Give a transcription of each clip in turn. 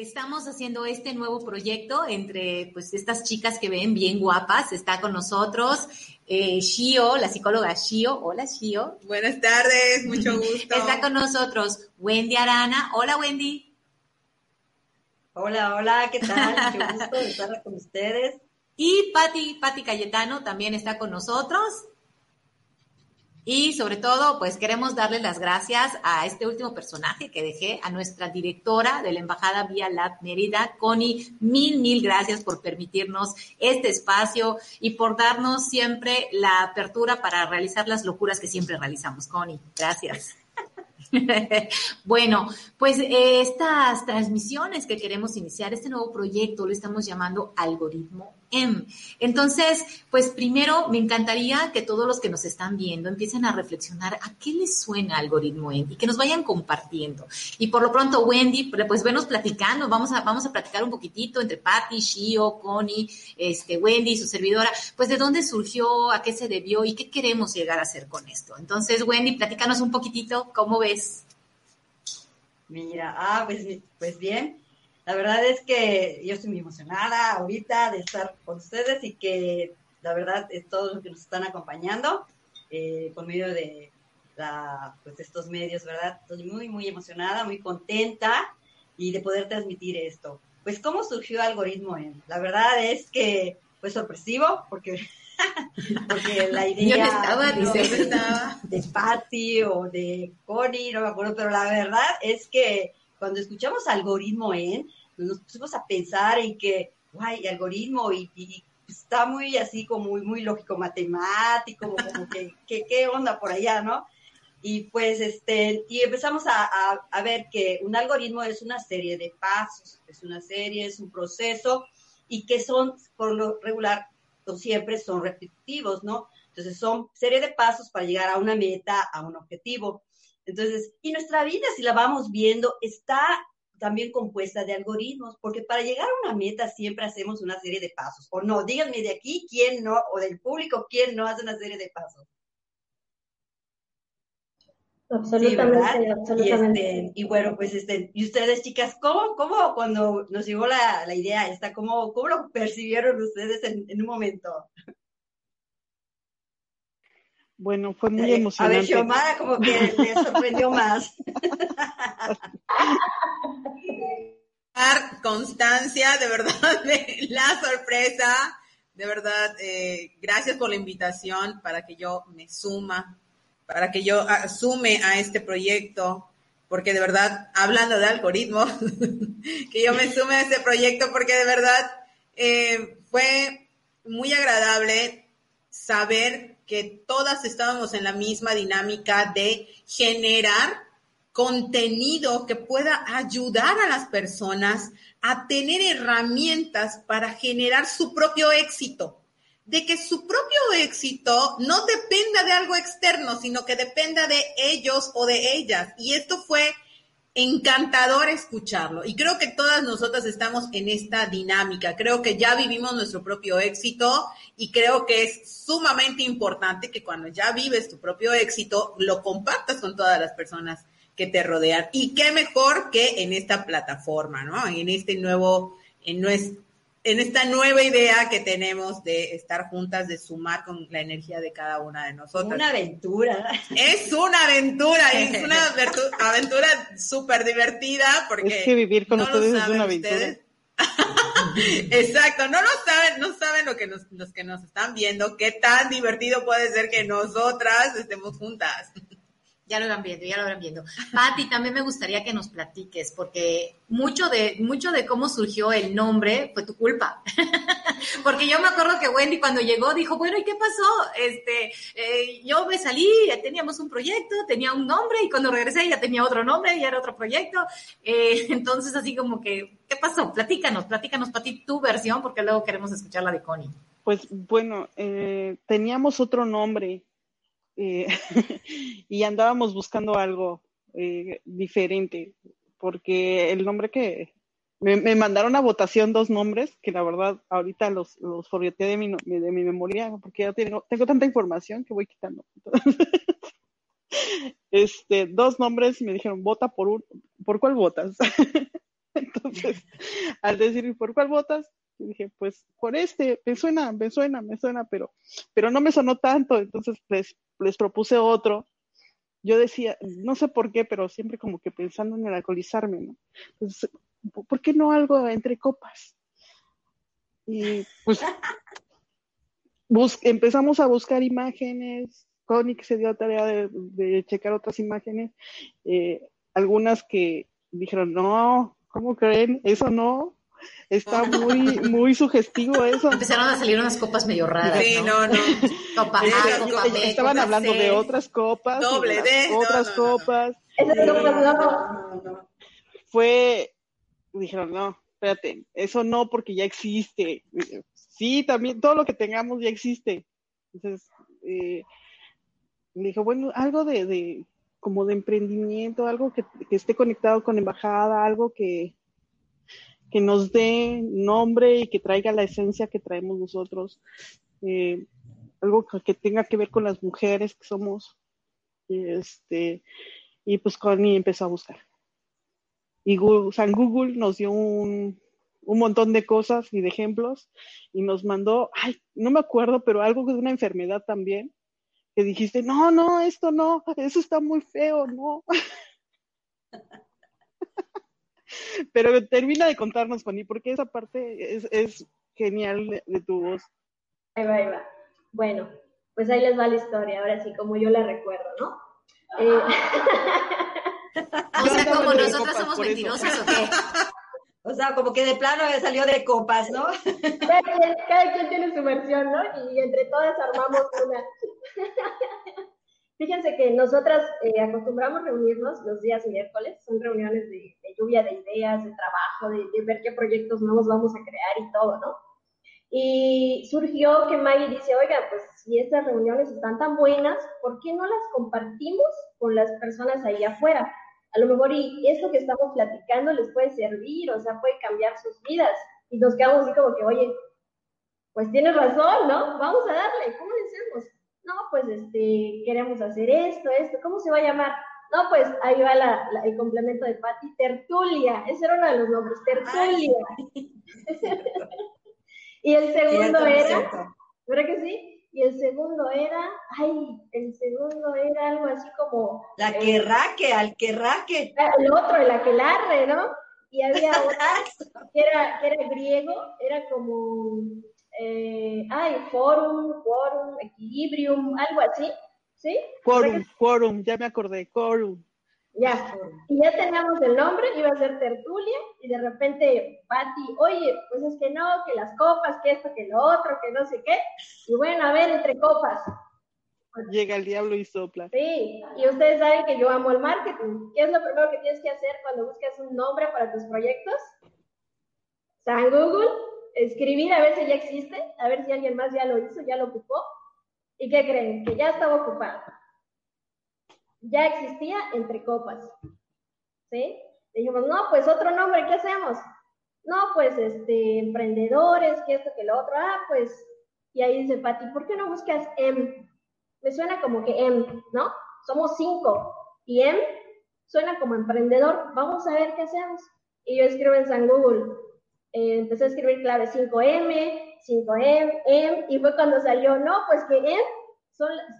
Estamos haciendo este nuevo proyecto entre pues estas chicas que ven bien guapas. Está con nosotros eh, Shio, la psicóloga Shio. Hola Shio. Buenas tardes, mucho gusto. Está con nosotros Wendy Arana. Hola Wendy. Hola, hola, ¿qué tal? Mucho gusto estar con ustedes. Y Patti, Patti Cayetano también está con nosotros. Y sobre todo, pues queremos darle las gracias a este último personaje que dejé, a nuestra directora de la Embajada Vía Lab Mérida, Connie. Mil, mil gracias por permitirnos este espacio y por darnos siempre la apertura para realizar las locuras que siempre realizamos. Connie, gracias. bueno, pues eh, estas transmisiones que queremos iniciar, este nuevo proyecto, lo estamos llamando Algoritmo M. Entonces, pues primero me encantaría que todos los que nos están viendo empiecen a reflexionar a qué les suena Algoritmo M y que nos vayan compartiendo. Y por lo pronto, Wendy, pues venos platicando, vamos a, vamos a platicar un poquitito entre Patty, Shio, Connie, este, Wendy, su servidora, pues de dónde surgió, a qué se debió y qué queremos llegar a hacer con esto. Entonces, Wendy, platícanos un poquitito, ¿cómo ves? Mira, ah, pues, pues bien. La verdad es que yo estoy muy emocionada ahorita de estar con ustedes y que la verdad es todo lo que nos están acompañando eh, por medio de la, pues, estos medios, ¿verdad? Estoy muy, muy emocionada, muy contenta y de poder transmitir esto. Pues, ¿cómo surgió Algoritmo en? La verdad es que fue sorpresivo porque porque la idea estaba, de Patty o de Connie, no me acuerdo, pero la verdad es que cuando escuchamos algoritmo en, nos pusimos a pensar en que, guay, algoritmo y, está muy así como muy, muy lógico matemático, como que, qué onda por allá, ¿no? Y pues, este, y empezamos a, a ver que un algoritmo es una serie de pasos, es una serie, es un proceso, y que son, por lo regular, siempre son repetitivos, ¿no? Entonces son serie de pasos para llegar a una meta, a un objetivo. Entonces, y nuestra vida, si la vamos viendo, está también compuesta de algoritmos, porque para llegar a una meta siempre hacemos una serie de pasos, o no, díganme de aquí quién no, o del público quién no hace una serie de pasos. Absolutamente, absolutamente. Y, este, y, bueno, pues este, y ustedes, chicas, ¿cómo, cómo cuando nos llegó la, la idea esta, cómo, cómo lo percibieron ustedes en, en un momento? Bueno, fue muy emocionante. A ver, Xiomara como que le sorprendió más. Constancia, de verdad, la sorpresa, de verdad, eh, gracias por la invitación para que yo me suma para que yo asume a este proyecto, porque de verdad, hablando de algoritmos, que yo me sume a este proyecto, porque de verdad eh, fue muy agradable saber que todas estábamos en la misma dinámica de generar contenido que pueda ayudar a las personas a tener herramientas para generar su propio éxito de que su propio éxito no dependa de algo externo, sino que dependa de ellos o de ellas. Y esto fue encantador escucharlo. Y creo que todas nosotras estamos en esta dinámica. Creo que ya vivimos nuestro propio éxito y creo que es sumamente importante que cuando ya vives tu propio éxito, lo compartas con todas las personas que te rodean. Y qué mejor que en esta plataforma, ¿no? En este nuevo, en nuestro en esta nueva idea que tenemos de estar juntas, de sumar con la energía de cada una de nosotros. Una aventura. Es una aventura, es una aventura súper divertida porque... Es que vivir con ustedes es una aventura. Exacto, no lo saben, no saben lo que nos, los que nos están viendo, qué tan divertido puede ser que nosotras estemos juntas. Ya lo van viendo, ya lo van viendo. Patti, también me gustaría que nos platiques, porque mucho de, mucho de cómo surgió el nombre fue tu culpa. Porque yo me acuerdo que Wendy cuando llegó dijo, bueno, ¿y qué pasó? Este, eh, yo me salí, teníamos un proyecto, tenía un nombre y cuando regresé ya tenía otro nombre y era otro proyecto. Eh, entonces así como que, ¿qué pasó? Platícanos, platícanos para ti tu versión porque luego queremos escuchar la de Connie. Pues bueno, eh, teníamos otro nombre y andábamos buscando algo diferente porque el nombre que, me, mandaron a votación dos nombres que la verdad ahorita los, los de mi, de mi memoria porque ya tengo, tengo tanta información que voy quitando. este, dos nombres me dijeron, vota por un, ¿por cuál votas? Entonces, al decir, ¿por cuál votas? Dije, pues por este, me suena, me suena, me suena, pero, pero no me sonó tanto, entonces les, les propuse otro. Yo decía, no sé por qué, pero siempre como que pensando en el alcoholizarme, ¿no? Entonces, ¿por qué no algo entre copas? Y pues empezamos a buscar imágenes, Connie se dio la tarea de, checar otras imágenes, eh, algunas que dijeron, no, ¿cómo creen? Eso no, está muy, muy sugestivo eso. Empezaron a salir unas copas medio raras. Sí, no, no. Copa A, copa B, Estaban hablando de otras copas. Doble D. Otras copas. Fue dijeron, no, espérate, eso no porque ya existe. Sí, también todo lo que tengamos ya existe. Entonces, eh, me dijo, bueno, algo de, de como de emprendimiento, algo que, esté conectado con embajada, algo que, que nos dé nombre y que traiga la esencia que traemos nosotros, eh, algo que, tenga que ver con las mujeres que somos. Este, y pues Connie empezó a buscar. Y Google, San Google nos dio un, montón de cosas y de ejemplos y nos mandó, ay, no me acuerdo, pero algo de una enfermedad también, que dijiste, no, no, esto no, eso está muy feo, no. pero termina de contarnos, Connie, porque esa parte es, es genial de, tu voz. Ahí va, ahí va. Bueno, pues ahí les va la historia, ahora sí, como yo la recuerdo, ¿no? Eh... O sea, como nosotras somos mentirosas o qué. O sea, como que de plano salió de copas, ¿no? Cada quien, tiene su versión, ¿no? Y entre todas armamos una. Fíjense que nosotras eh, acostumbramos reunirnos los días miércoles, son reuniones de, lluvia de ideas, de trabajo, de, ver qué proyectos nuevos vamos a crear y todo, ¿no? Y surgió que Maggie dice, oiga, pues si estas reuniones están tan buenas, ¿por qué no las compartimos con las personas ahí afuera? a lo mejor y esto que estamos platicando les puede servir, o sea, puede cambiar sus vidas. Y nos quedamos así como que, oye, pues tienes razón, ¿no? Vamos a darle, ¿cómo le hacemos? No, pues este, queremos hacer esto, esto, ¿cómo se va a llamar? No, pues ahí va la, el complemento de Patti, Tertulia, ese era uno de los nombres, Tertulia. y el segundo era, ¿verdad que sí? y el segundo era, ay, el segundo era algo así como... La que eh, raque, al que raque. Ah, el otro, el aquelarre, ¿no? Y había que era, que era griego, era como, eh, ay, forum, quorum, equilibrium, algo así, ¿sí? Quorum, quorum, ya me acordé, quorum. Ya, y ya teníamos el nombre, iba a ser tertulia, y de repente Patti, oye, pues es que no, que las copas, que esto, que lo otro, que no sé qué, y bueno, a ver, entre copas. Llega el diablo y sopla. Sí, y ustedes saben que yo amo el marketing. ¿Qué es lo primero que tienes que hacer cuando buscas un nombre para tus proyectos? San Google, escribir a ver si ya existe, a ver si alguien más ya lo hizo, ya lo ocupó. ¿Y qué creen? Que ya estaba ocupado ya existía entre copas. ¿Sí? Dijimos, no, pues otro nombre, ¿qué hacemos? No, pues este, emprendedores, que esto, que lo otro. Ah, pues, y ahí dice Pati, ¿por qué no buscas M? Me suena como que M, ¿no? Somos cinco. Y M suena como emprendedor. Vamos a ver qué hacemos. Y yo escribo en San Google. Eh, empecé a escribir clave 5M, 5M, M, y fue cuando salió, no, pues que M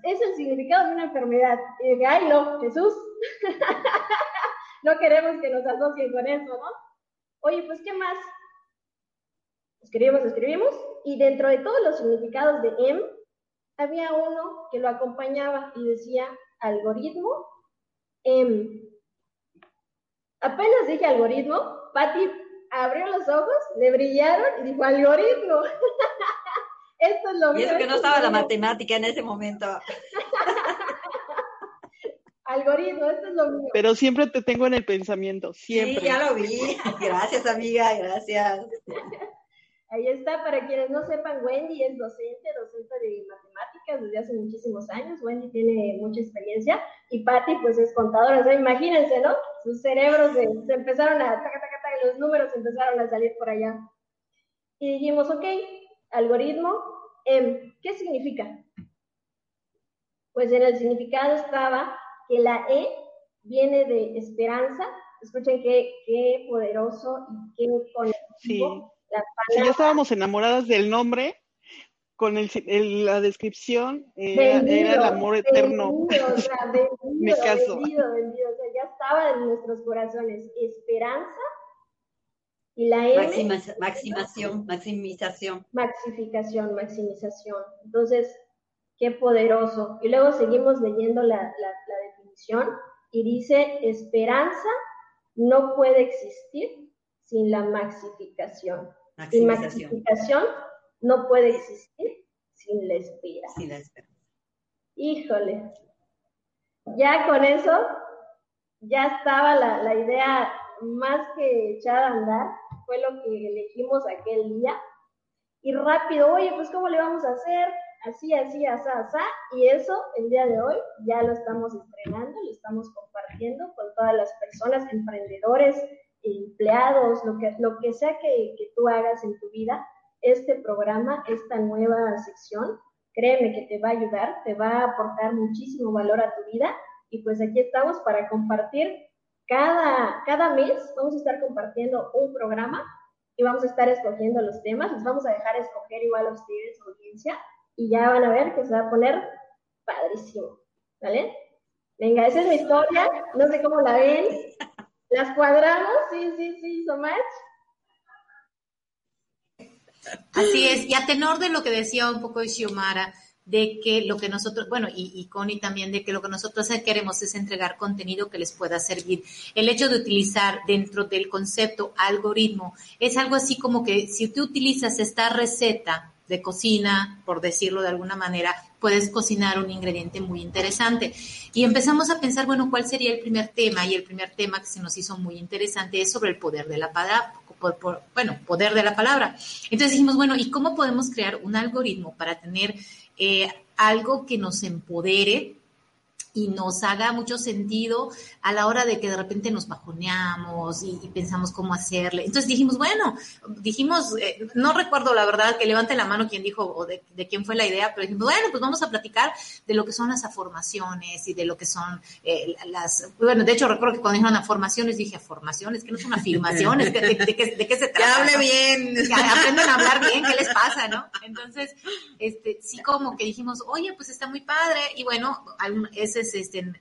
es el significado de una enfermedad. Y dije, ay, no, Jesús, no queremos que nos asocien con eso, ¿no? Oye, pues, ¿qué más? Escribimos, escribimos, y dentro de todos los significados de M, había uno que lo acompañaba y decía algoritmo M. Apenas dije algoritmo, Patti abrió los ojos, le brillaron y dijo algoritmo. esto es lo mío. Y eso que no estaba la matemática en ese momento. algoritmo, esto es lo mío. Pero siempre te tengo en el pensamiento, siempre. Sí, ya lo vi. Gracias, amiga, gracias. Ahí está, para quienes no sepan, Wendy es docente, docente de matemáticas desde hace muchísimos años. Wendy tiene mucha experiencia y Patty pues es contadora. O sea, imagínense, ¿no? Sus cerebros se, empezaron a, taca, taca, los números empezaron a salir por allá. Y dijimos, ok, algoritmo, M, ¿qué significa? Pues en el significado estaba que la E viene de esperanza. Escuchen qué, qué poderoso y qué conectivo. Si ya estábamos enamoradas del nombre, con el, la descripción era, el amor eterno. Vendido, o sea, vendido, Vendido, vendido, o sea, ya estaba en nuestros corazones. Esperanza y la M. maximación, maximización. Maxificación, maximización. Entonces, qué poderoso. Y luego seguimos leyendo la, la, la definición y dice, esperanza no puede existir sin la maxificación. Sin maxificación no puede existir sin la espera. Sin la espera. Híjole. Ya con eso, ya estaba la, la idea más que echada a andar. Fue lo que elegimos aquel día. Y rápido, oye, pues ¿cómo le vamos a hacer? Así, así, así, así. Y eso, el día de hoy, ya lo estamos estrenando, lo estamos compartiendo con todas las personas, emprendedores, empleados, lo que, lo que sea que, que tú hagas en tu vida, este programa, esta nueva sección, créeme que te va a ayudar, te va a aportar muchísimo valor a tu vida y pues aquí estamos para compartir cada, cada mes, vamos a estar compartiendo un programa y vamos a estar escogiendo los temas, les vamos a dejar escoger igual a ustedes, audiencia, y ya van a ver que se va a poner padrísimo, ¿vale? Venga, esa es mi historia, no sé cómo la ven, ¿Las cuadramos? Sí, sí, sí, so much. Así es, y a tenor de lo que decía un poco Xiomara, de que lo que nosotros, bueno, y, y, Connie también, de que lo que nosotros queremos es entregar contenido que les pueda servir. El hecho de utilizar dentro del concepto algoritmo es algo así como que si tú utilizas esta receta de cocina, por decirlo de alguna manera, puedes cocinar un ingrediente muy interesante. Y empezamos a pensar, bueno, ¿cuál sería el primer tema? Y el primer tema que se nos hizo muy interesante es sobre el poder de la palabra, bueno, poder de la palabra. Entonces dijimos, bueno, ¿y cómo podemos crear un algoritmo para tener eh, algo que nos empodere y nos haga mucho sentido a la hora de que de repente nos bajoneamos y, pensamos cómo hacerle. Entonces dijimos, bueno, dijimos, eh, no recuerdo la verdad que levante la mano quien dijo o de, quién fue la idea, pero dijimos, bueno, pues vamos a platicar de lo que son las afirmaciones y de lo que son eh, las, bueno, de hecho recuerdo que cuando dijeron afirmaciones dije, formaciones, que no son afirmaciones, de, de, qué se trata? Que hable bien. Que aprendan a hablar bien, ¿qué les pasa, no? Entonces, este, sí como que dijimos, oye, pues está muy padre y bueno, ese es este,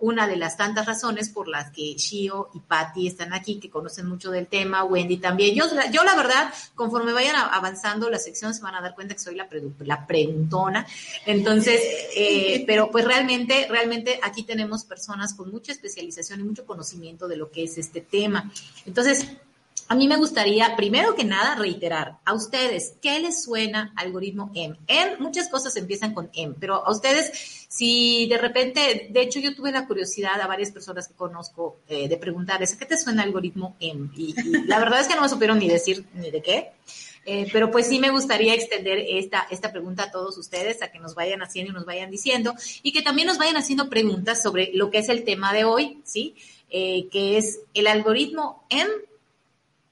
una de las tantas razones por las que Shio y Patty están aquí, que conocen mucho del tema, Wendy también. Yo, yo la verdad, conforme vayan avanzando la sección, se van a dar cuenta que soy la, la preguntona. Entonces, eh, pero pues realmente, realmente aquí tenemos personas con mucha especialización y mucho conocimiento de lo que es este tema. Entonces, a mí me gustaría, primero que nada, reiterar a ustedes, ¿qué les suena algoritmo M? M, muchas cosas empiezan con M, pero a ustedes, si de repente, de hecho yo tuve la curiosidad a varias personas que conozco eh, de preguntarles, ¿qué te suena algoritmo M? Y, la verdad es que no me supieron ni decir ni de qué. Eh, pero pues sí me gustaría extender esta, esta pregunta a todos ustedes, a que nos vayan haciendo y nos vayan diciendo, y que también nos vayan haciendo preguntas sobre lo que es el tema de hoy, ¿sí? Eh, que es el algoritmo M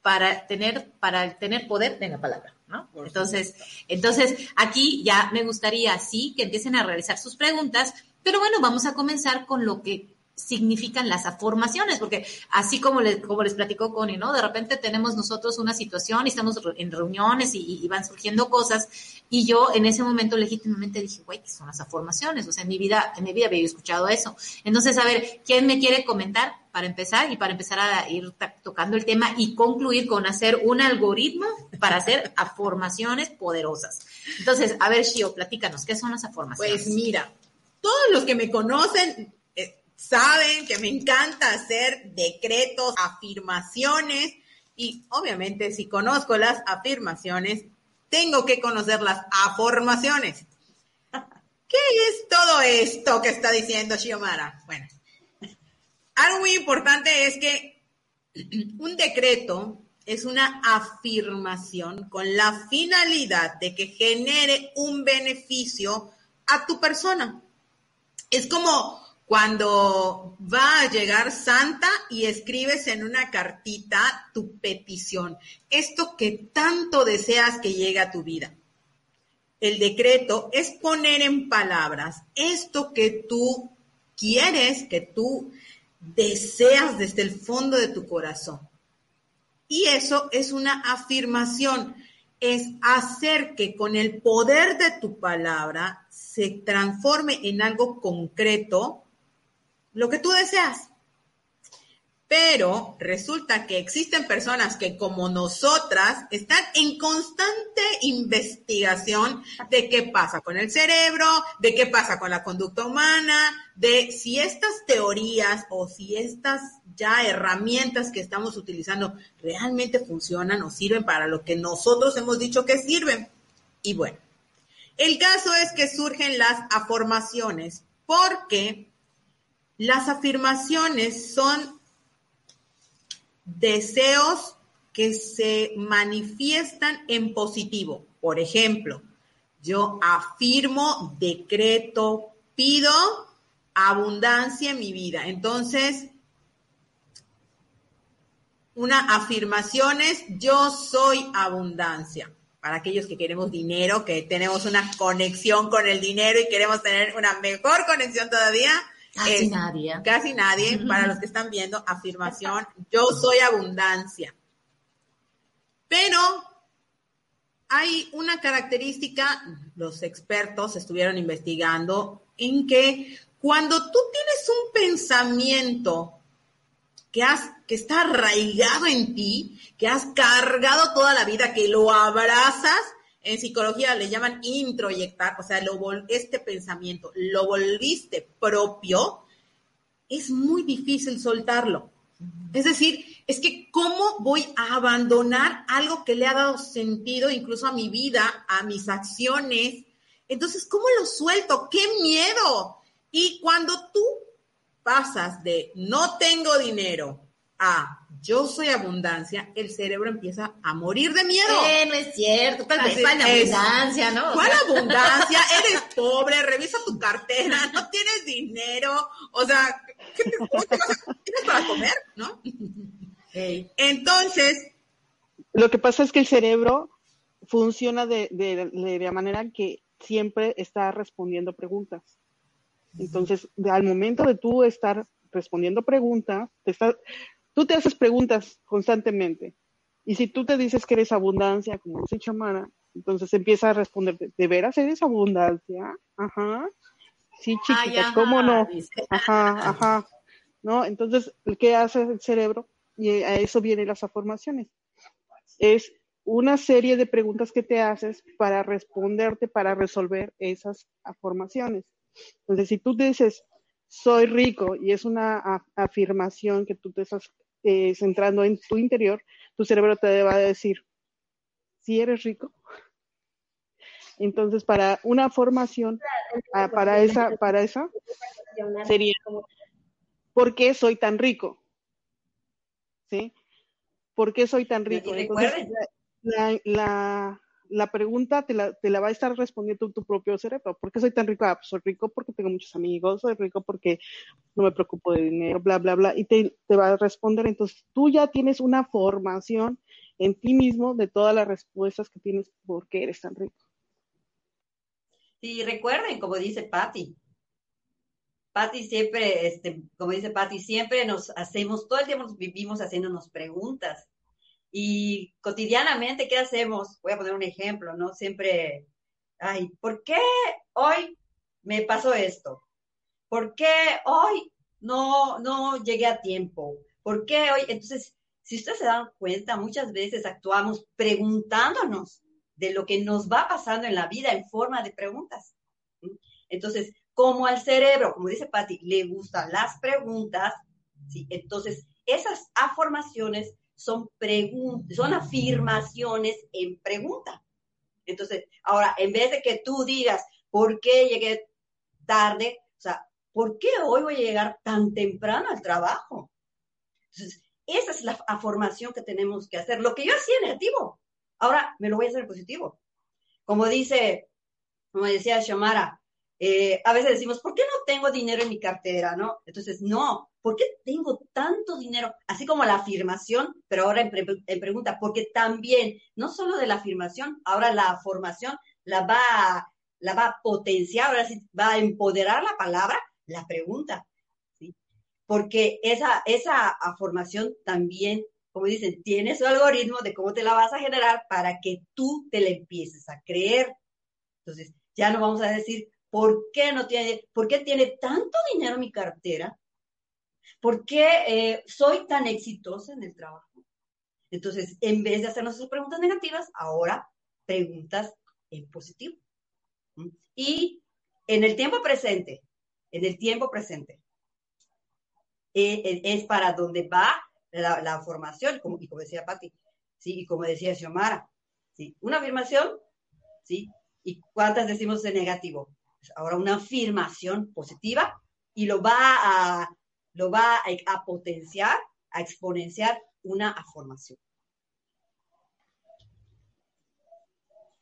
para tener, para tener poder en la palabra. ¿no? Entonces, entonces, aquí ya me gustaría, sí, que empiecen a realizar sus preguntas, pero bueno, vamos a comenzar con lo que significan las afirmaciones, porque así como les, como les platicó Connie, ¿no? De repente tenemos nosotros una situación y estamos en reuniones y, van surgiendo cosas y yo en ese momento legítimamente dije, güey, ¿qué son las afirmaciones? O sea, en mi vida, en mi vida había escuchado eso. Entonces, a ver, ¿quién me quiere comentar para empezar y para empezar a ir tocando el tema y concluir con hacer un algoritmo para hacer afirmaciones poderosas? Entonces, a ver, Shio, platícanos, ¿qué son las afirmaciones? Pues mira, todos los que me conocen saben que me encanta hacer decretos, afirmaciones Y obviamente, si conozco las afirmaciones, tengo que conocer las afirmaciones. ¿Qué es todo esto que está diciendo Xiomara? Bueno, algo muy importante es que un decreto es una afirmación con la finalidad de que genere un beneficio a tu persona. Es como cuando va a llegar Santa y escribes en una cartita tu petición, esto que tanto deseas que llegue a tu vida. El decreto es poner en palabras esto que tú quieres, que tú deseas desde el fondo de tu corazón. Y eso es una afirmación, es hacer que con el poder de tu palabra se transforme en algo concreto lo que tú deseas. Pero resulta que existen personas que como nosotras están en constante investigación de qué pasa con el cerebro, de qué pasa con la conducta humana, de si estas teorías o si estas ya herramientas que estamos utilizando realmente funcionan o sirven para lo que nosotros hemos dicho que sirven. Y bueno, el caso es que surgen las afirmaciones porque las afirmaciones son deseos que se manifiestan en positivo. Por ejemplo, yo afirmo, decreto, pido abundancia en mi vida. Entonces, una afirmación es yo soy abundancia. Para aquellos que queremos dinero, que tenemos una conexión con el dinero y queremos tener una mejor conexión todavía, Casi nadie. Casi nadie. Para los que están viendo, afirmación, yo soy abundancia. Pero hay una característica, los expertos estuvieron investigando, en que cuando tú tienes un pensamiento que, has, que está arraigado en ti, que has cargado toda la vida, que lo abrazas, en psicología le llaman introyectar, o sea, lo, este pensamiento lo volviste propio, es muy difícil soltarlo. Es decir, es que ¿cómo voy a abandonar algo que le ha dado sentido incluso a mi vida, a mis acciones? Entonces, ¿cómo lo suelto? ¡Qué miedo! Y cuando tú pasas de no tengo dinero a yo soy abundancia, el cerebro empieza a morir de miedo. Eh, no es cierto, tal vez abundancia, ¿no? ¿Cuál abundancia? Eres pobre, revisa tu cartera, no tienes dinero, o sea, ¿qué tienes para comer, no? Entonces... Lo que pasa es que el cerebro funciona de, de, de la manera que siempre está respondiendo preguntas. Entonces, al momento de tú estar respondiendo preguntas, te está, Tú te haces preguntas constantemente. Y si tú te dices que eres abundancia, como dice Chamara, entonces empieza a responder, ¿de veras eres abundancia? Ajá. Sí, chiquita, ¿cómo no? Ajá, ajá. ¿No? Entonces, ¿qué hace el cerebro? Y a eso vienen las afirmaciones. Es una serie de preguntas que te haces para responderte, para resolver esas afirmaciones. Entonces, si tú dices, soy rico, y es una afirmación que tú te estás eh, centrando en tu interior, tu cerebro te va a decir, si eres rico. Entonces, para una formación, ah, para esa, para esa, sería, ¿por qué soy tan rico? ¿Sí? ¿Por qué soy tan rico? Entonces, la, la pregunta te la, te la, va a estar respondiendo tu, propio cerebro. ¿Por qué soy tan rico? Ah, pues soy rico porque tengo muchos amigos, soy rico porque no me preocupo de dinero, bla, bla, bla, y te, te va a responder. Entonces, tú ya tienes una formación en ti mismo de todas las respuestas que tienes por qué eres tan rico. Sí, recuerden, como dice Patti, Patti siempre, este, como dice Patti, siempre nos hacemos, todo el tiempo vivimos haciéndonos preguntas. Y cotidianamente, ¿qué hacemos? Voy a poner un ejemplo, ¿no? Siempre, ay, ¿por qué hoy me pasó esto? ¿Por qué hoy no, no llegué a tiempo? ¿Por qué hoy? Entonces, si ustedes se dan cuenta, muchas veces actuamos preguntándonos de lo que nos va pasando en la vida en forma de preguntas. Entonces, como al cerebro, como dice Patti, le gustan las preguntas, ¿sí? entonces esas afirmaciones son son afirmaciones en pregunta. Entonces, ahora, en vez de que tú digas, ¿por qué llegué tarde? O sea, ¿por qué hoy voy a llegar tan temprano al trabajo? Entonces, esa es la formación que tenemos que hacer. Lo que yo hacía negativo, ahora me lo voy a hacer positivo. Como dice, como decía Shamara, eh, a veces decimos, ¿por qué no tengo dinero en mi cartera? ¿No? Entonces, no, ¿por qué tengo tanto dinero? Así como la afirmación, pero ahora en, pregunta, porque también, no solo de la afirmación, ahora la formación la va, a, la va a potenciar, ahora sí va a empoderar la palabra, la pregunta. ¿sí? Porque esa, esa formación también, como dicen, tiene su algoritmo de cómo te la vas a generar para que tú te la empieces a creer. Entonces, ya no vamos a decir, ¿Por qué no tiene, por qué tiene tanto dinero mi cartera? ¿Por qué eh, soy tan exitosa en el trabajo? Entonces, en vez de hacernos esas preguntas negativas, ahora preguntas en positivo. Y en el tiempo presente, en el tiempo presente, eh, eh, es para donde va la, formación, como, y como decía Patti, ¿sí? y como decía Xiomara, ¿sí? una afirmación, ¿sí? ¿y cuántas decimos de negativo? Ahora una afirmación positiva y lo va a, lo va a, potenciar, a exponenciar una afirmación.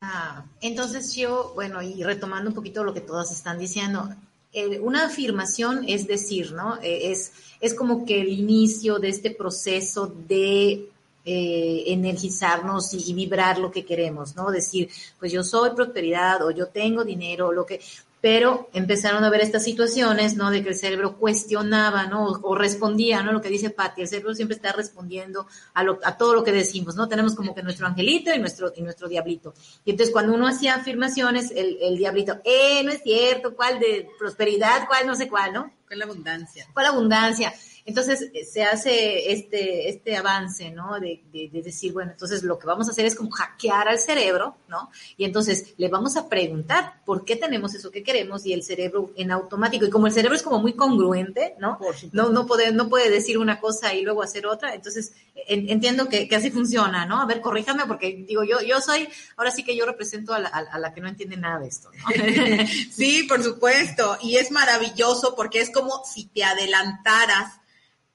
Ah, entonces yo, bueno, y retomando un poquito lo que todas están diciendo, eh, una afirmación es decir, ¿no? Eh, es, es como que el inicio de este proceso de eh, energizarnos y, y, vibrar lo que queremos, ¿no? Decir, pues yo soy prosperidad o yo tengo dinero, lo que, pero empezaron a ver estas situaciones, ¿no? De que el cerebro cuestionaba, ¿no? O, respondía, ¿no? Lo que dice Patti, el cerebro siempre está respondiendo a, lo, a todo lo que decimos, ¿no? Tenemos como que nuestro angelito y nuestro, y nuestro diablito. Y entonces cuando uno hacía afirmaciones, el, el diablito, eh, no es cierto, ¿cuál de prosperidad, cuál no sé cuál, ¿no? ¿Cuál abundancia? ¿Cuál abundancia? Entonces eh, se hace este, este avance, ¿no? De, de, decir, bueno, entonces lo que vamos a hacer es como hackear al cerebro, ¿no? Y entonces le vamos a preguntar por qué tenemos eso que queremos y el cerebro en automático, y como el cerebro es como muy congruente, ¿no? No, no, puede, no puede decir una cosa y luego hacer otra, entonces entiendo que, que, así funciona, ¿no? A ver, corríjame porque digo, yo, yo soy, ahora sí que yo represento a la, a la que no entiende nada de esto, ¿no? sí, por supuesto, y es maravilloso porque es como si te adelantaras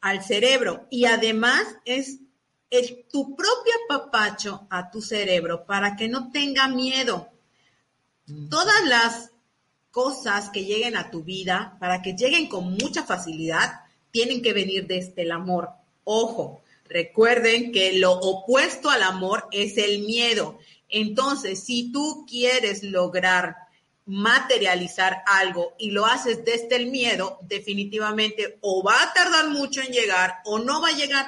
al cerebro y además es el, tu propio papacho a tu cerebro para que no tenga miedo. Mm. Todas las cosas que lleguen a tu vida, para que lleguen con mucha facilidad, tienen que venir desde el amor. Ojo, recuerden que lo opuesto al amor es el miedo. Entonces, si tú quieres lograr materializar algo y lo haces desde el miedo, definitivamente o va a tardar mucho en llegar o no va a llegar.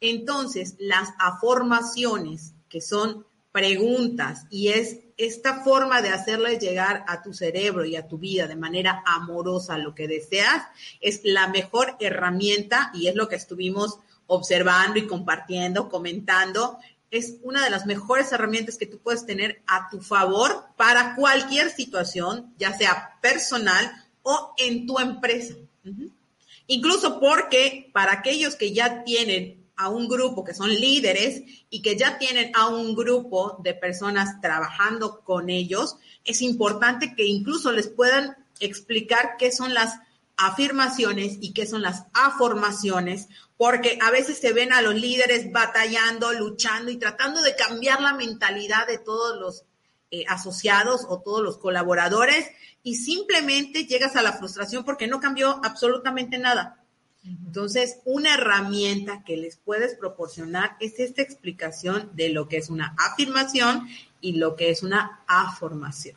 Entonces, las afirmaciones, que son preguntas, y es esta forma de hacerle llegar a tu cerebro y a tu vida de manera amorosa lo que deseas, es la mejor herramienta y es lo que estuvimos observando y compartiendo, comentando es una de las mejores herramientas que tú puedes tener a tu favor para cualquier situación, ya sea personal o en tu empresa. Incluso porque para aquellos que ya tienen a un grupo que son líderes y que ya tienen a un grupo de personas trabajando con ellos, es importante que incluso les puedan explicar qué son las afirmaciones y qué son las afirmaciones, porque a veces se ven a los líderes batallando, luchando y tratando de cambiar la mentalidad de todos los eh, asociados o todos los colaboradores y simplemente llegas a la frustración porque no cambió absolutamente nada. Entonces, una herramienta que les puedes proporcionar es esta explicación de lo que es una afirmación y lo que es una afirmación.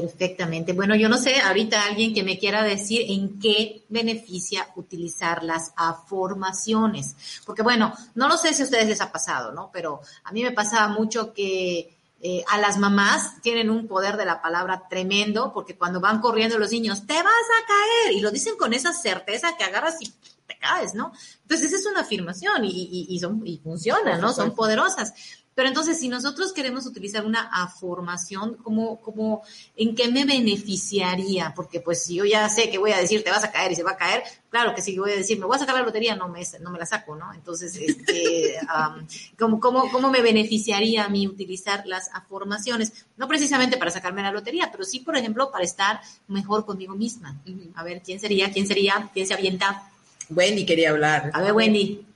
Perfectamente. Bueno, yo no sé, ahorita alguien que me quiera decir en qué beneficia utilizar las afirmaciones. Porque bueno, no lo sé si a ustedes les ha pasado, ¿no? Pero a mí me pasaba mucho que eh, a las mamás tienen un poder de la palabra tremendo, porque cuando van corriendo los niños, te vas a caer, y lo dicen con esa certeza que agarras y te caes, ¿no? Entonces esa es una afirmación y, y, y son, y funciona, ¿no? Son poderosas. Pero entonces, si nosotros queremos utilizar una afirmación, ¿cómo, cómo, ¿en qué me beneficiaría? Porque pues si yo ya sé que voy a decir, te vas a caer y se va a caer, claro que si voy a decir, me voy a sacar la lotería, no me, no me la saco, ¿no? Entonces, este, ¿cómo, cómo, cómo me beneficiaría a mí utilizar las afirmaciones? No precisamente para sacarme la lotería, pero sí, por ejemplo, para estar mejor conmigo misma. A ver, ¿quién sería? ¿Quién sería? ¿Quién se avienta? Wendy quería hablar. A ver, Wendy.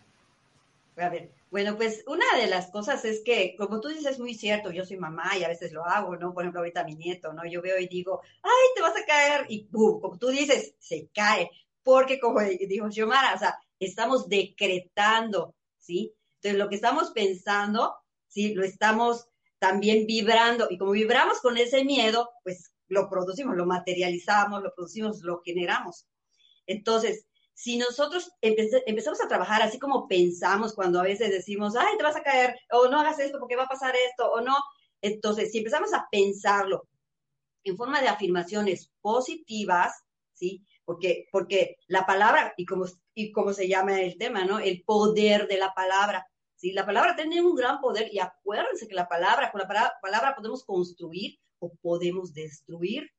A ver, bueno, pues una de las cosas es que, como tú dices, es muy cierto, yo soy mamá y a veces lo hago, ¿no? Por ejemplo, ahorita mi nieto, ¿no? Yo veo y digo, ay, te vas a caer, y ¡pum! como tú dices, se cae, porque como dijo Xiomara, o sea, estamos decretando, ¿sí? Entonces, lo que estamos pensando, ¿sí? Lo estamos también vibrando, y como vibramos con ese miedo, pues lo producimos, lo materializamos, lo producimos, lo generamos. Entonces, si nosotros empezamos a trabajar así como pensamos cuando a veces decimos, ay, te vas a caer, o no hagas esto porque va a pasar esto, o no, entonces si empezamos a pensarlo en forma de afirmaciones positivas, ¿sí? Porque, porque la palabra, y como, y como se llama el tema, ¿no? El poder de la palabra. ¿sí? La palabra tiene un gran poder y acuérdense que la palabra, con la palabra, podemos construir o podemos destruir.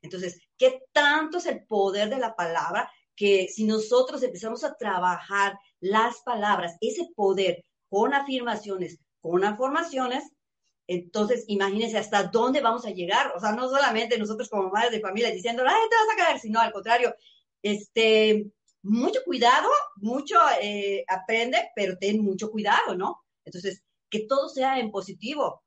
Entonces, ¿qué tanto es el poder de la palabra? Que si nosotros empezamos a trabajar las palabras, ese poder con afirmaciones, con afirmaciones, entonces imagínense hasta dónde vamos a llegar. O sea, no solamente nosotros como madres de familia diciendo, ay, te vas a caer, sino al contrario, este, mucho cuidado, mucho eh, aprende, pero ten mucho cuidado, ¿no? Entonces, que todo sea en positivo,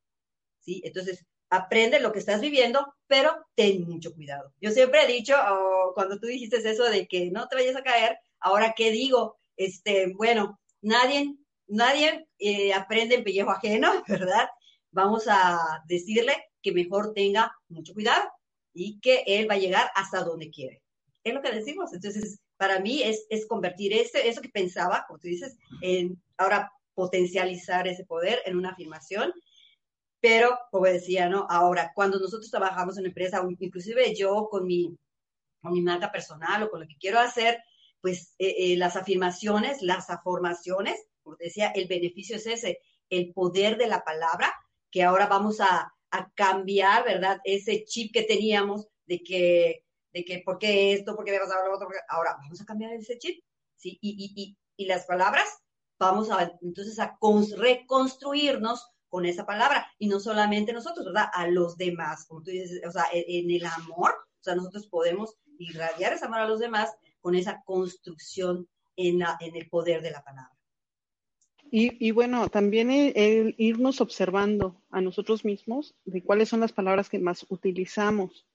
¿sí? Entonces, aprende lo que estás viviendo, pero ten mucho cuidado. Yo siempre he dicho, oh, cuando tú dijiste eso de que no te vayas a caer, ahora qué digo, este, bueno, nadie, nadie eh, aprende en pellejo ajeno, ¿verdad? Vamos a decirle que mejor tenga mucho cuidado y que él va a llegar hasta donde quiere. Es lo que decimos. Entonces, para mí es, es convertir ese, eso que pensaba, como tú dices, en ahora potencializar ese poder en una afirmación pero, como decía, ¿no? Ahora, cuando nosotros trabajamos en empresa, inclusive yo con mi, con mi marca personal o con lo que quiero hacer, pues eh, eh, las afirmaciones, las afirmaciones, como decía, el beneficio es ese, el poder de la palabra, que ahora vamos a, a cambiar, ¿verdad? Ese chip que teníamos de que, de que, ¿por qué esto? ¿Por qué me vas a hablar otro? Ahora, vamos a cambiar ese chip, ¿sí? Y, y, y, y las palabras, vamos a, entonces, a reconstruirnos con esa palabra y no solamente nosotros, ¿verdad? A los demás, como tú dices, o sea, en, el amor, o sea, nosotros podemos irradiar ese amor a los demás con esa construcción en, la, en el poder de la palabra. Y, y, bueno, también el, irnos observando a nosotros mismos de cuáles son las palabras que más utilizamos.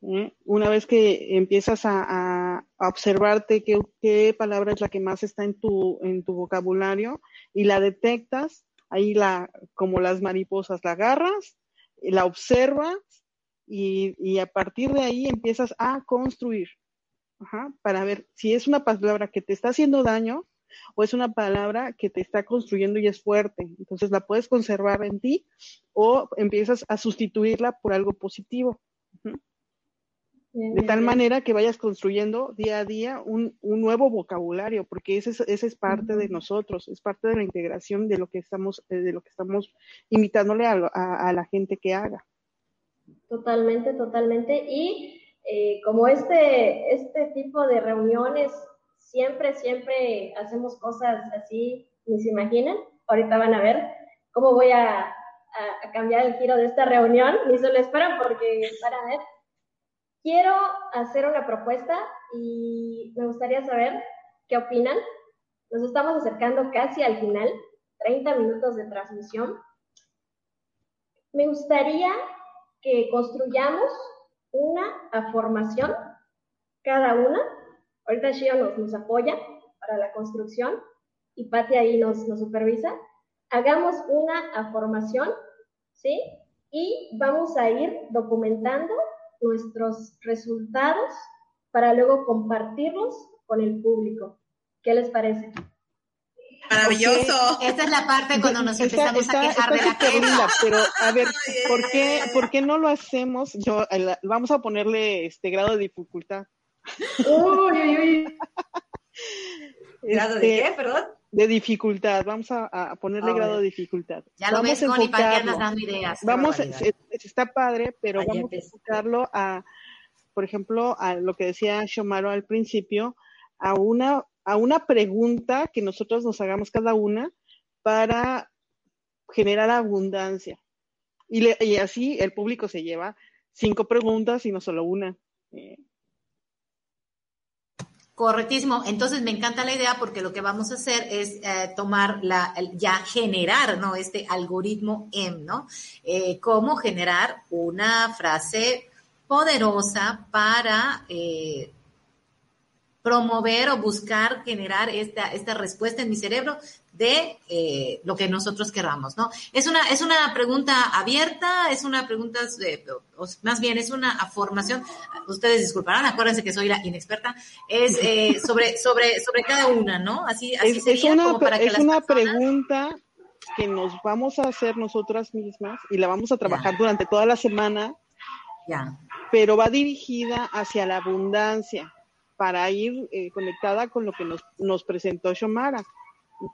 ¿Eh? Una vez que empiezas a, a, observarte qué, qué, palabra es la que más está en tu, en tu vocabulario y la detectas, ahí la, como las mariposas, la agarras, la observas y, a partir de ahí empiezas a construir, para ver si es una palabra que te está haciendo daño o es una palabra que te está construyendo y es fuerte. Entonces la puedes conservar en ti o empiezas a sustituirla por algo positivo. De tal manera que vayas construyendo día a día un, un nuevo vocabulario, porque ese es, ese es parte de nosotros, es parte de la integración de lo que estamos, eh, de lo que estamos invitándole a, a, la gente que haga. Totalmente, totalmente. Y eh, como este, este tipo de reuniones, siempre, siempre hacemos cosas así, ni se imaginan. Ahorita van a ver cómo voy a, a, a cambiar el giro de esta reunión, ni se lo esperan porque van a ver Quiero hacer una propuesta y me gustaría saber qué opinan. Nos estamos acercando casi al final, 30 minutos de transmisión. Me gustaría que construyamos una afirmación, cada una. Ahorita Shio nos, nos apoya para la construcción y Pati ahí nos, nos supervisa. Hagamos una afirmación, ¿sí? Y vamos a ir documentando nuestros resultados para luego compartirlos con el público. ¿Qué les parece? Maravilloso. Esta es la parte cuando nos empezamos a quejar de la queja. Pero a ver, ¿por qué, ¿por qué no lo hacemos? Yo, vamos a ponerle este grado de dificultad. Uy, uy, uy. ¿Grado de qué, perdón? De dificultad, vamos a, ponerle grado de dificultad. Ya lo vamos ves, Connie, para que dando ideas. Vamos, está padre, pero vamos a enfocarlo a, por ejemplo, a lo que decía Shomaro al principio, a una, a una pregunta que nosotros nos hagamos cada una para generar abundancia. Y, y así el público se lleva cinco preguntas y no solo una. Eh, Correctísimo. Entonces me encanta la idea porque lo que vamos a hacer es eh, tomar la, ya generar, ¿no? Este algoritmo M, ¿no? Eh, cómo generar una frase poderosa para eh, promover o buscar generar esta, esta respuesta en mi cerebro de eh, lo que nosotros queramos, ¿no? Es una, es una pregunta abierta, es una pregunta, más bien es una formación, ustedes disculparán, acuérdense que soy la inexperta, es eh, sobre, sobre, sobre cada una, ¿no? Así, así es, una, para que es una pregunta que nos vamos a hacer nosotras mismas y la vamos a trabajar durante toda la semana, ya. pero va dirigida hacia la abundancia para ir eh, conectada con lo que nos, nos presentó Shomara.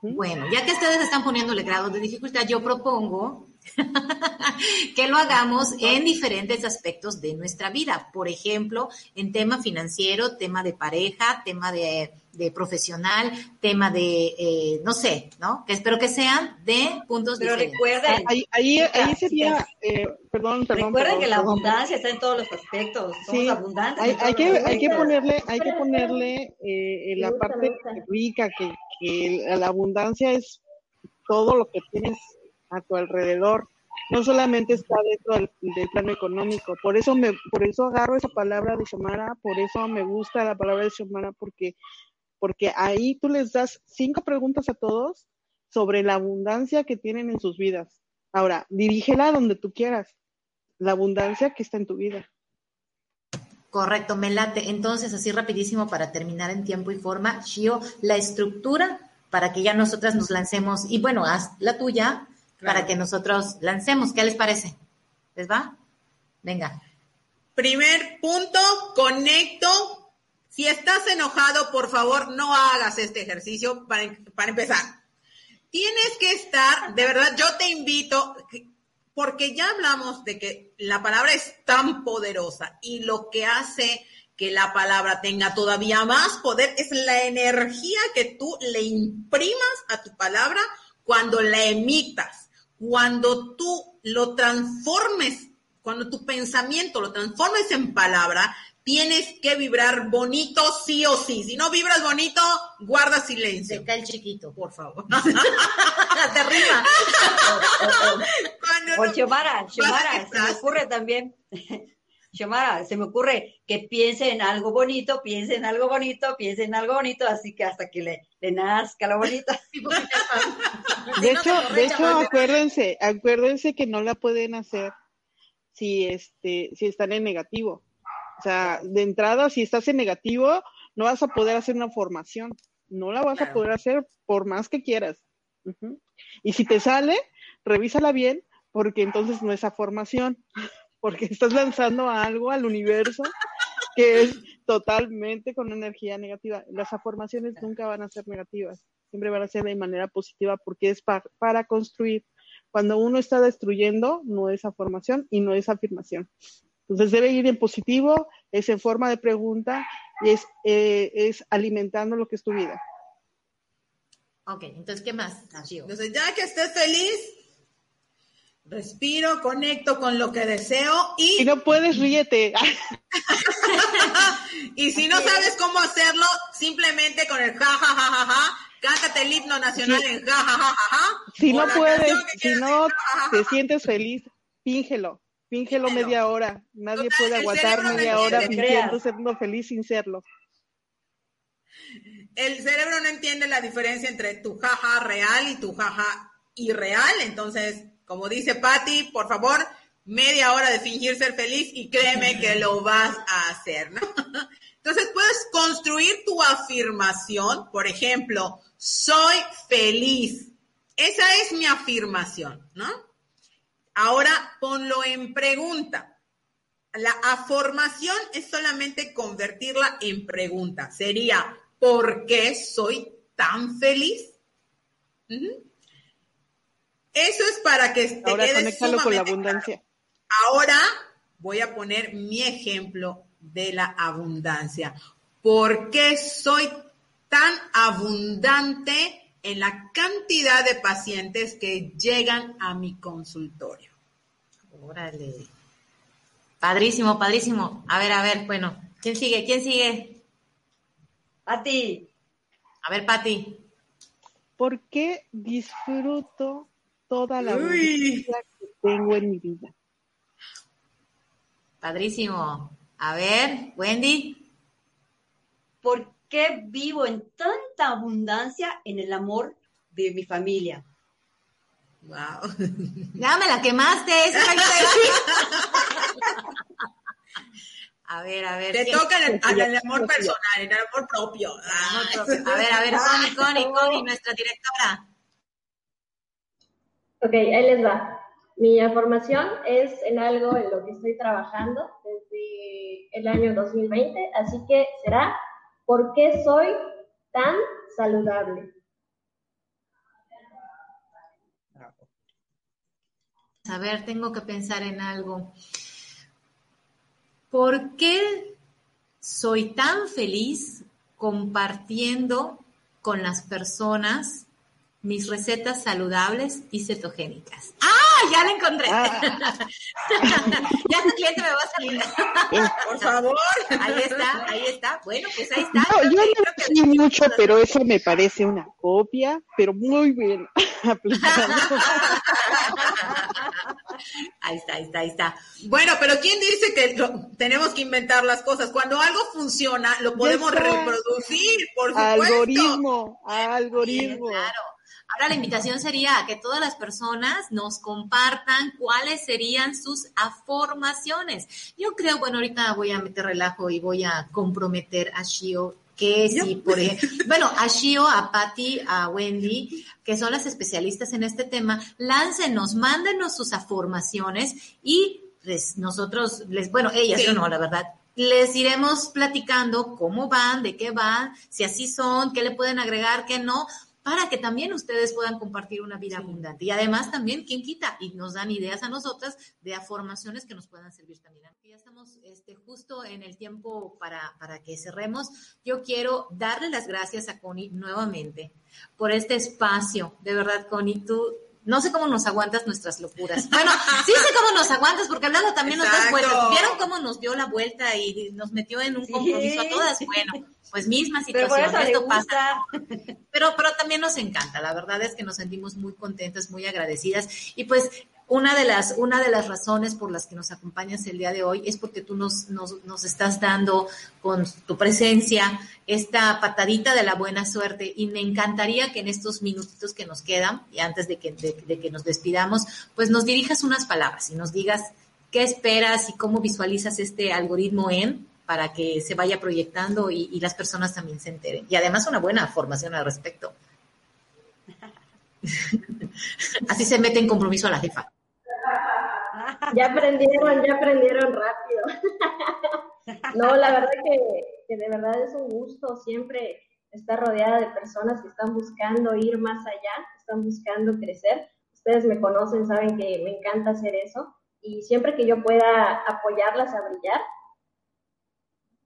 Bueno, ya que ustedes están poniéndole grado de dificultad, yo propongo que lo hagamos en diferentes aspectos de nuestra vida. Por ejemplo, en tema financiero, tema de pareja, tema de, profesional, tema de, eh, no sé, ¿no? Que espero que sean de puntos Pero recuerden. Ahí, ahí, sería, eh, perdón, perdón. Recuerden que la abundancia está en todos los aspectos. Somos abundantes. Hay, hay que, hay que ponerle, hay que ponerle eh, la parte rica, que, que la abundancia es todo lo que tienes a tu alrededor. No solamente está dentro del, plano económico. Por eso me, por eso agarro esa palabra de Shomara, por eso me gusta la palabra de Shomara, porque, porque ahí tú les das cinco preguntas a todos sobre la abundancia que tienen en sus vidas. Ahora, dirígela donde tú quieras. La abundancia que está en tu vida. Correcto, me late. Entonces, así rapidísimo para terminar en tiempo y forma, Shio, la estructura para que ya nosotras nos lancemos. Y bueno, haz la tuya para que nosotros lancemos. ¿Qué les parece? ¿Les va? Venga. Primer punto, conecto. Si estás enojado, por favor, no hagas este ejercicio para, para empezar. Tienes que estar, de verdad, yo te invito, porque ya hablamos de que la palabra es tan poderosa y lo que hace que la palabra tenga todavía más poder es la energía que tú le imprimas a tu palabra cuando la emitas cuando tú lo transformes, cuando tu pensamiento lo transformes en palabra, tienes que vibrar bonito sí o sí. Si no vibras bonito, guarda silencio. Se cae el chiquito, por favor. Te rima. o, o, Xiomara, se me ocurre también Xiomara, se me ocurre que piense en algo bonito, piense en algo bonito, piense en algo bonito, así que hasta que le, le nazca lo bonito. de hecho, de hecho, acuérdense, acuérdense que no la pueden hacer si este, si están en negativo. O sea, de entrada, si estás en negativo, no vas a poder hacer una formación. No la vas a poder hacer por más que quieras. Y si te sale, revísala bien, porque entonces no es formación porque estás lanzando algo al universo que es totalmente con energía negativa. Las afirmaciones nunca van a ser negativas, siempre van a ser de manera positiva porque es para construir. Cuando uno está destruyendo, no es afirmación y no es afirmación. Entonces debe ir en positivo, es en forma de pregunta y es, eh, es alimentando lo que es tu vida. Ok, entonces, ¿qué más? Entonces, ya que estés feliz, Respiro, conecto con lo que deseo y... Si no puedes, ríete. y si no sabes cómo hacerlo, simplemente con el ja, ja, ja, ja, ja, cántate el himno nacional en ja, ja, ja, ja, Si no puedes, si no te sientes feliz, fíngelo. Fíngelo media hora. Nadie puede aguantar media hora fingiendo siendo feliz sin serlo. El cerebro no entiende la diferencia entre tu jaja real y tu jaja irreal, entonces como dice Patti, por favor, media hora de fingir ser feliz y créeme que lo vas a hacer, ¿no? Entonces puedes construir tu afirmación, por ejemplo, soy feliz. Esa es mi afirmación, ¿no? Ahora ponlo en pregunta. La afirmación es solamente convertirla en pregunta. Sería, ¿por qué soy tan feliz? Eso es para que te Ahora quede conéctalo con la abundancia. claro. Ahora voy a poner mi ejemplo de la abundancia. ¿Por qué soy tan abundante en la cantidad de pacientes que llegan a mi consultorio? Órale. Padrísimo, padrísimo. A ver, a ver, bueno, ¿quién sigue? ¿Quién sigue? A ti. A ver, Pati. ¿Por qué disfruto toda la abundancia que tengo en mi vida? Padrísimo. A ver, Wendy. ¿Por qué vivo en tanta abundancia en el amor de mi familia? Wow. Ya me la quemaste. esa era la que iba a ver, a ver. Te ¿quién- toca en el, amor personal, en el amor propio. Ah, A ver, a ver, Connie, Connie, Connie, nuestra directora. Ok, ahí les va. Mi formación es en algo en lo que estoy trabajando desde el año 2020, así que será ¿por qué soy tan saludable? A ver, tengo que pensar en algo. ¿Por qué soy tan feliz compartiendo con las personas mis recetas saludables y cetogénicas? ¡Ah! Ya la encontré. Ah, ya este cliente me va a salir. por favor. Ahí está, ahí está. Bueno, pues ahí está. no, yo no creo que- sé mucho, pero eso me parece una copia, pero muy bien aplicado. Ahí está, ahí está, ahí está. Bueno, pero ¿quién dice que lo- tenemos que inventar las cosas? Cuando algo funciona, lo podemos reproducir, por supuesto. Algoritmo, algoritmo. Claro. Ahora la invitación sería a que todas las personas nos compartan cuáles serían sus afirmaciones. Yo creo, bueno, ahorita voy a meter relajo y voy a comprometer a Shio que si por ejemplo, bueno, a Shio, a Patty, a Wendy, que son las especialistas en este tema, láncenos, mándenos sus afirmaciones y les, nosotros, les, bueno, ellas, Sí. yo no, la verdad, les iremos platicando cómo van, de qué van, si así son, qué le pueden agregar, qué no, para que también ustedes puedan compartir una vida abundante. Y además también, ¿quién quita? Y nos dan ideas a nosotras de formaciones que nos puedan servir también. Ya estamos este, justo en el tiempo para, para que cerremos. Yo quiero darle las gracias a Connie nuevamente por este espacio. De verdad, Connie, tú... No sé cómo nos aguantas nuestras locuras. Bueno, sí sé cómo nos aguantas, porque hablando también nos das Exacto. vueltas. ¿Vieron cómo nos dio la vuelta y nos metió en un Sí. compromiso a todas? Bueno, pues misma Pero por situación. eso le Esto pasa. Pero, pero también nos encanta, la verdad es que nos sentimos muy contentas, muy agradecidas. Y pues una de las, una de las razones por las que nos acompañas el día de hoy es porque tú nos, nos, nos estás dando con tu presencia esta patadita de la buena suerte. Y me encantaría que en estos minutitos que nos quedan, y antes de que, de, de que nos despidamos, pues nos dirijas unas palabras y nos digas qué esperas y cómo visualizas este algoritmo en para que se vaya proyectando y, y las personas también se enteren. Y además una buena formación al respecto. Así se mete en compromiso a la jefa. Ya aprendieron, ya aprendieron rápido. No, la verdad que, que de verdad es un gusto siempre estar rodeada de personas que están buscando ir más allá, están buscando crecer. Ustedes me conocen, saben que me encanta hacer eso y siempre que yo pueda apoyarlas a brillar,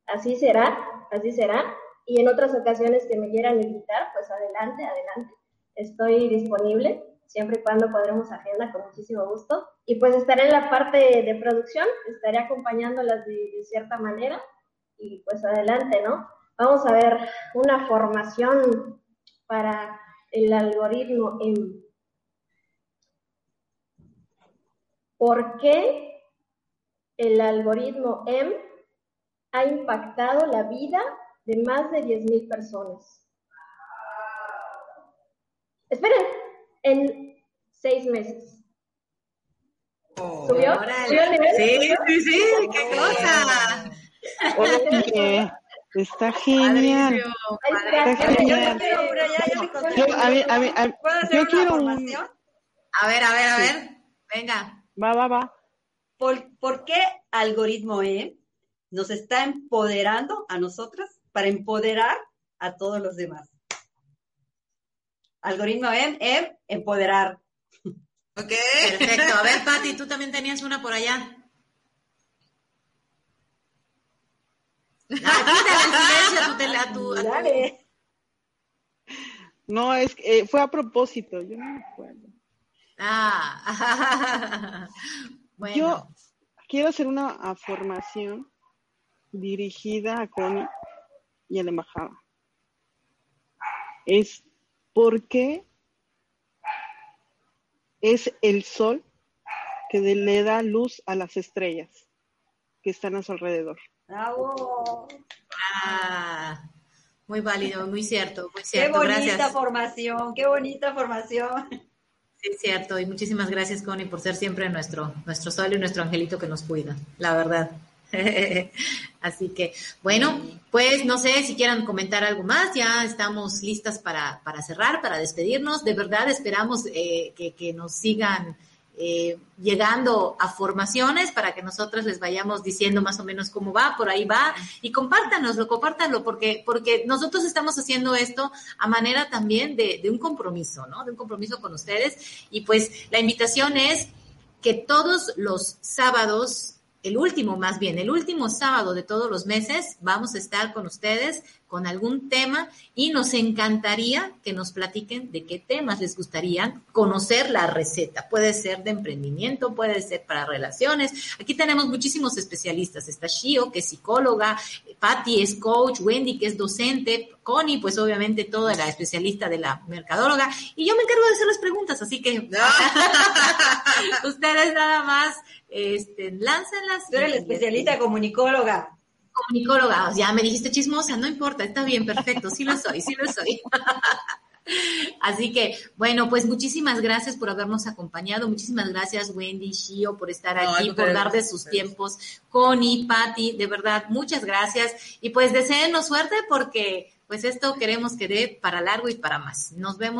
así será, así será. Y en otras ocasiones que me quieran invitar, pues adelante, adelante. Estoy disponible siempre y cuando podremos agenda con muchísimo gusto. Y pues estaré en la parte de producción, estaré acompañándolas de, cierta manera y pues adelante, ¿no? Vamos a ver una formación para el algoritmo en ¿Por qué el algoritmo M ha impactado la vida de más de 10.000 personas? Esperen, en seis meses. ¿Subió? Órale. ¿Subió el nivel? Sí, sí, sí, qué cosa. Oye, está genial. Está. Genial. quiero una, ya, ya me conté. Yo, a mí, a mí, a mí- ¿Puedo hacer yo una quiero un... formación? A ver, a ver, a ver. Venga. Va, va, va. ¿Por, por qué algoritmo E nos está empoderando a nosotras para empoderar a todos los demás? Algoritmo M, M, empoderar. Ok. Perfecto. A ver, Pati, tú también tenías una por allá. Ah, quítale el silencio a tu, tele- a tu- a tu- Dale. No, es que eh, fue a propósito, yo no me acuerdo. Ah, bueno. Yo quiero hacer una formación dirigida a Connie y a la embajada. Es porque es el sol que de- le da luz a las estrellas que están a su alrededor. Bravo. Ah, muy válido, muy cierto, muy Qué cierto. bonita Gracias. formación, qué bonita formación. Sí, es cierto. Y muchísimas gracias, Connie, por ser siempre nuestro, nuestro sol y nuestro angelito que nos cuida, la verdad. Así que, bueno, pues no sé si quieran comentar algo más. Ya estamos listas para, para cerrar, para despedirnos. De verdad esperamos eh, que, nos sigan eh, llegando a formaciones para que nosotros les vayamos diciendo más o menos cómo va, por ahí va, y compártanoslo, compártanlo, porque, porque nosotros estamos haciendo esto a manera también de, de un compromiso, ¿no? De un compromiso con ustedes. Y pues la invitación es que todos los sábados, el último más bien, el último sábado de todos los meses, vamos a estar con ustedes con algún tema y nos encantaría que nos platiquen de qué temas les gustaría conocer la receta. Puede ser de emprendimiento, puede ser para relaciones. Aquí tenemos muchísimos especialistas. Está Shio, que es psicóloga, Patty es coach, Wendy, que es docente, Connie, pues obviamente toda la especialista de la mercadóloga. Y yo me encargo de hacer las preguntas, así que ustedes nada más este, láncenlas. Tú eres la especialista comunicóloga. comunicóloga, ya me dijiste chismosa, no importa, está bien, perfecto, sí lo soy, sí lo soy. Así que, bueno, pues muchísimas gracias por habernos acompañado, muchísimas gracias Wendy, Shio, por estar No, aquí, por dar de sus tiempos, Connie, Patti, de verdad, muchas gracias. Y pues deseennos suerte porque pues esto queremos que dé para largo y para más. Nos vemos.